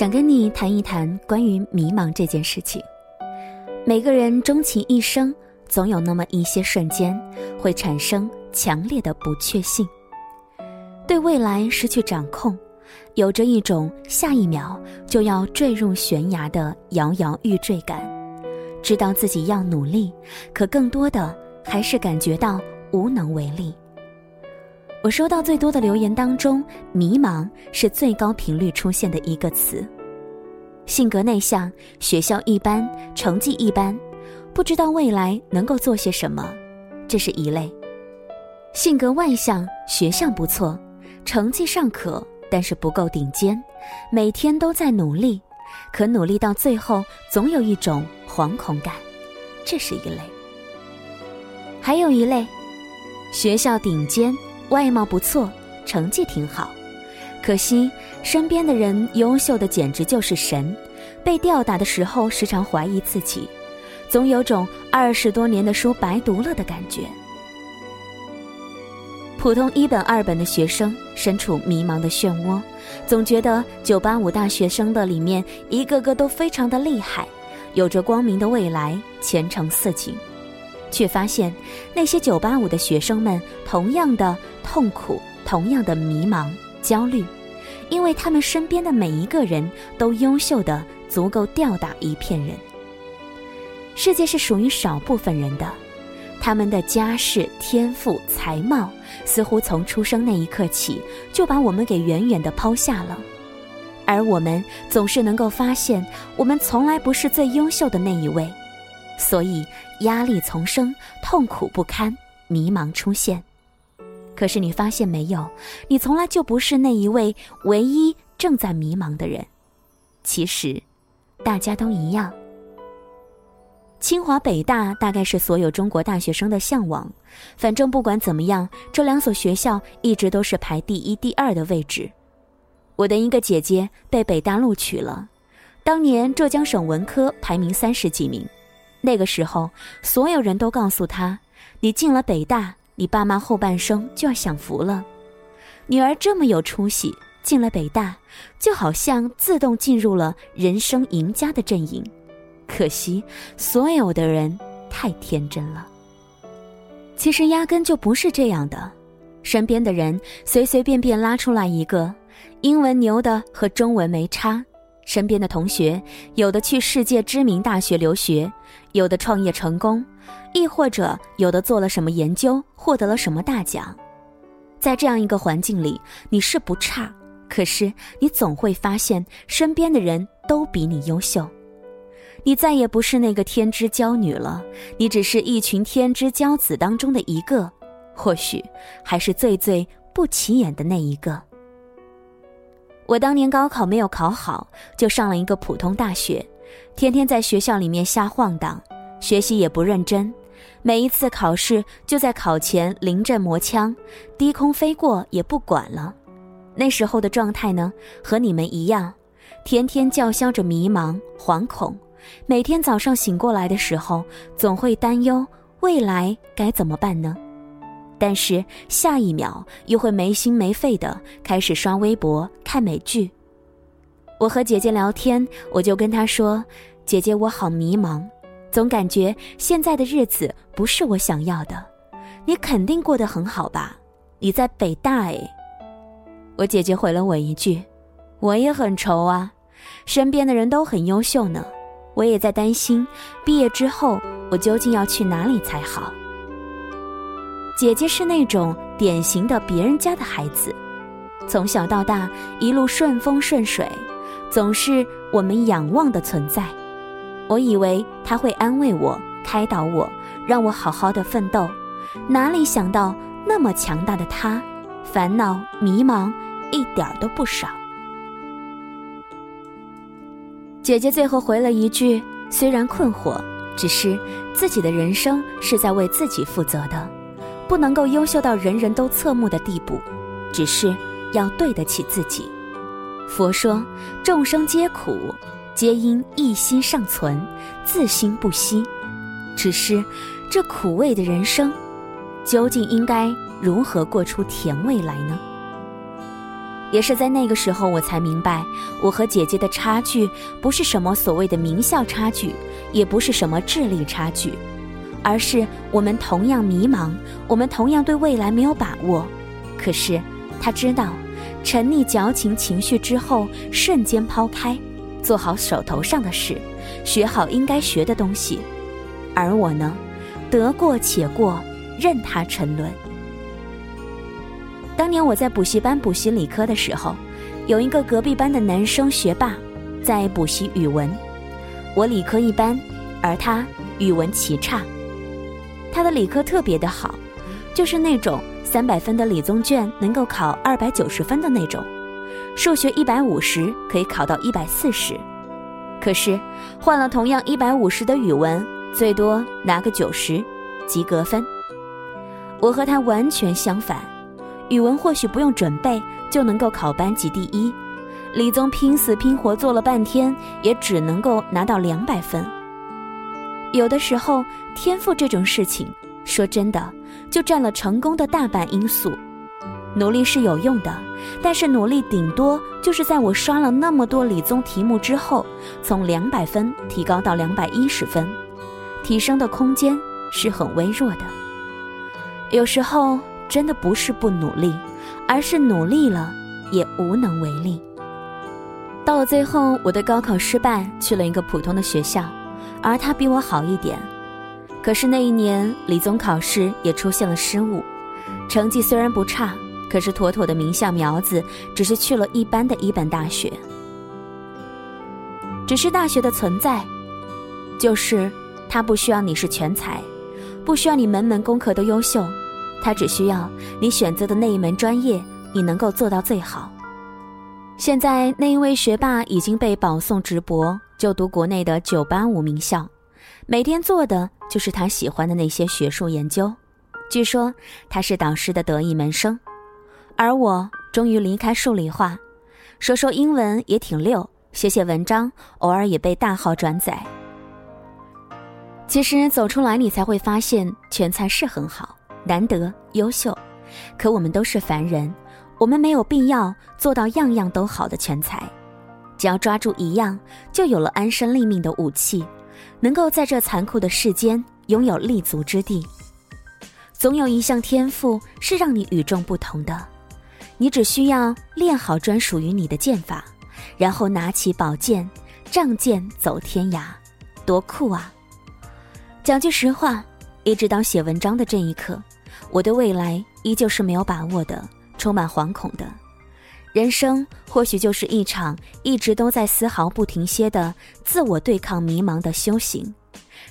想跟你谈一谈关于迷茫这件事情。每个人终其一生，总有那么一些瞬间，会产生强烈的不确信，对未来失去掌控，有着一种下一秒就要坠入悬崖的摇摇欲坠感。知道自己要努力，可更多的还是感觉到无能为力。我收到最多的留言当中，迷茫是最高频率出现的一个词。性格内向，学校一般，成绩一般，不知道未来能够做些什么，这是一类；性格外向，学校不错，成绩尚可，但是不够顶尖，每天都在努力，可努力到最后总有一种惶恐感，这是一类；还有一类，学校顶尖。外貌不错，成绩挺好，可惜身边的人优秀的简直就是神。被吊打的时候，时常怀疑自己，总有种二十多年的书白读了的感觉。普通一本二本的学生身处迷茫的漩涡，总觉得九八五大学生的里面一个个都非常的厉害，有着光明的未来，前程似锦。却发现，那些九八五的学生们同样的痛苦，同样的迷茫、焦虑，因为他们身边的每一个人都优秀的足够吊打一片人。世界是属于少部分人的，他们的家世、天赋、才貌，似乎从出生那一刻起就把我们给远远的抛下了，而我们总是能够发现，我们从来不是最优秀的那一位。所以压力丛生，痛苦不堪，迷茫出现。可是你发现没有，你从来就不是那一位唯一正在迷茫的人。其实，大家都一样。清华北大大概是所有中国大学生的向往。反正不管怎么样，这两所学校一直都是排第一、第二的位置。我的一个姐姐被北大录取了，当年浙江省文科排名三十几名。那个时候，所有人都告诉他：“你进了北大，你爸妈后半生就要享福了。女儿这么有出息，进了北大，就好像自动进入了人生赢家的阵营。”可惜，所有的人太天真了。其实压根就不是这样的。身边的人随随便便拉出来一个，英文牛的和中文没差。身边的同学，有的去世界知名大学留学，有的创业成功，亦或者有的做了什么研究，获得了什么大奖。在这样一个环境里，你是不差，可是你总会发现身边的人都比你优秀。你再也不是那个天之骄女了，你只是一群天之骄子当中的一个，或许还是最最不起眼的那一个。我当年高考没有考好，就上了一个普通大学，天天在学校里面瞎晃荡，学习也不认真，每一次考试就在考前临阵磨枪，低空飞过也不管了。那时候的状态呢，和你们一样，天天叫嚣着迷茫、惶恐，每天早上醒过来的时候，总会担忧未来该怎么办呢？但是下一秒又会没心没肺的开始刷微博、看美剧。我和姐姐聊天，我就跟她说：“姐姐，我好迷茫，总感觉现在的日子不是我想要的。你肯定过得很好吧？你在北大哎。”我姐姐回了我一句：“我也很愁啊，身边的人都很优秀呢，我也在担心毕业之后我究竟要去哪里才好。”姐姐是那种典型的别人家的孩子，从小到大一路顺风顺水，总是我们仰望的存在。我以为他会安慰我、开导我，让我好好的奋斗，哪里想到那么强大的他，烦恼迷茫一点都不少。姐姐最后回了一句：“虽然困惑，只是自己的人生是在为自己负责的。”不能够优秀到人人都侧目的地步，只是要对得起自己。佛说：“众生皆苦，皆因一心尚存，自心不息。”只是这苦味的人生，究竟应该如何过出甜味来呢？也是在那个时候，我才明白，我和姐姐的差距不是什么所谓的名校差距，也不是什么智力差距，而是我们同样迷茫，我们同样对未来没有把握。可是，她知道，沉溺矫情情绪之后，瞬间抛开，做好手头上的事，学好应该学的东西。而我呢，得过且过，任它沉沦。当年我在补习班补习理科的时候，有一个隔壁班的男生学霸，在补习语文。我理科一般，而他语文奇差。他的理科特别的好，就是那种三百分的理综卷能够考二百九十分的那种，数学一百五十可以考到一百四十。可是换了同样一百五十的语文，最多拿个九十，及格分。我和他完全相反。语文或许不用准备就能够考班级第一，理综拼死拼活做了半天，也只能够拿到两百分。有的时候，天赋这种事情，说真的，就占了成功的大半因素。努力是有用的，但是努力顶多就是在我刷了那么多理综题目之后，从两百分提高到两百一十分，提升的空间是很微弱的。有时候。真的不是不努力，而是努力了也无能为力。到了最后，我的高考失败，去了一个普通的学校，而他比我好一点。可是那一年理综考试也出现了失误，成绩虽然不差，可是妥妥的名校苗子，只是去了一般的一本大学。只是大学的存在，就是他不需要你是全才，不需要你门门功课都优秀。他只需要你选择的那一门专业，你能够做到最好。现在那一位学霸已经被保送直博，就读国内的985名校，每天做的就是他喜欢的那些学术研究。据说他是导师的得意门生，而我终于离开数理化，说说英文也挺溜，写写文章，偶尔也被大号转载。其实走出来，你才会发现全才是很好。难得优秀，可我们都是凡人，我们没有必要做到样样都好的全才，只要抓住一样，就有了安身立命的武器，能够在这残酷的世间拥有立足之地。总有一项天赋是让你与众不同的，你只需要练好专属于你的剑法，然后拿起宝剑，仗剑走天涯，多酷啊！讲句实话。一直到写文章的这一刻，我对未来依旧是没有把握的，充满惶恐的。人生或许就是一场一直都在丝毫不停歇的自我对抗、迷茫的修行。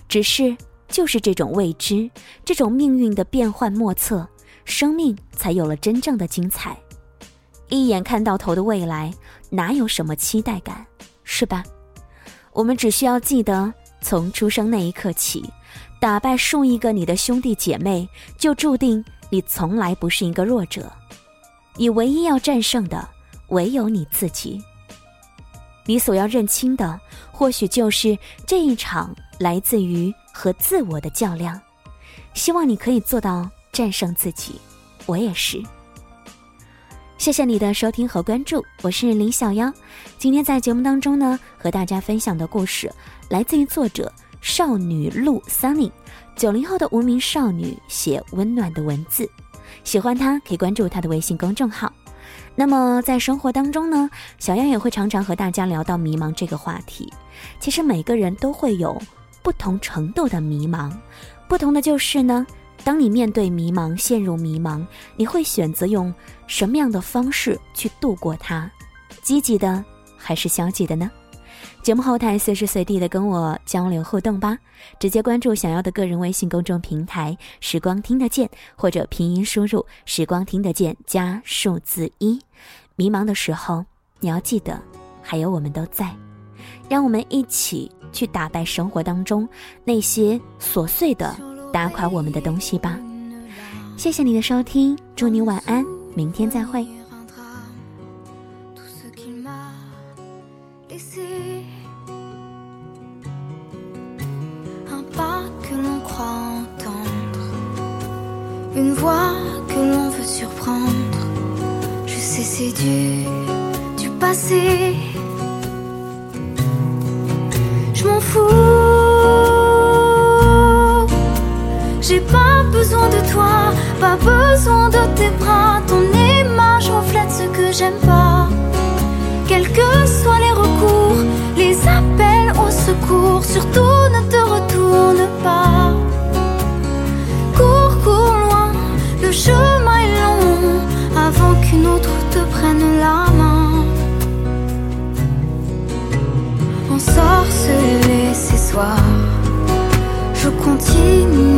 只是就是这种未知，这种命运的变幻莫测，生命才有了真正的精彩。一眼看到头的未来，哪有什么期待感，是吧？我们只需要记得，从出生那一刻起。打败数亿个你的兄弟姐妹，就注定你从来不是一个弱者。你唯一要战胜的，唯有你自己。你所要认清的，或许就是这一场来自于和自我的较量。希望你可以做到战胜自己，我也是。谢谢你的收听和关注，我是林小妖。今天在节目当中呢，和大家分享的故事来自于作者。少女路 Sunny，九零后的无名少女写温暖的文字，喜欢他可以关注他的微信公众号。那么在生活当中呢，小样也会常常和大家聊到迷茫这个话题。其实每个人都会有不同程度的迷茫，不同的就是呢，当你面对迷茫、陷入迷茫，你会选择用什么样的方式去度过它？积极的还是消极的呢？节目后台随时随地的跟我交流互动吧，直接关注想要的个人微信公众平台“时光听得见”，或者拼音输入“时光听得见”加数字一。迷茫的时候，你要记得，还有我们都在，让我们一起去打败生活当中那些琐碎的打垮我们的东西吧。谢谢你的收听，祝你晚安，明天再会。Une voix que l'on veut surprendre. Je sais, c'est dur. passé. Je m'en fous. J'ai pas besoin de toi, pas besoin de tes bras. Ton image reflète ce que j'aime pas. Quels que soient les recours, les appels au secours, surtout ne te retourne 请你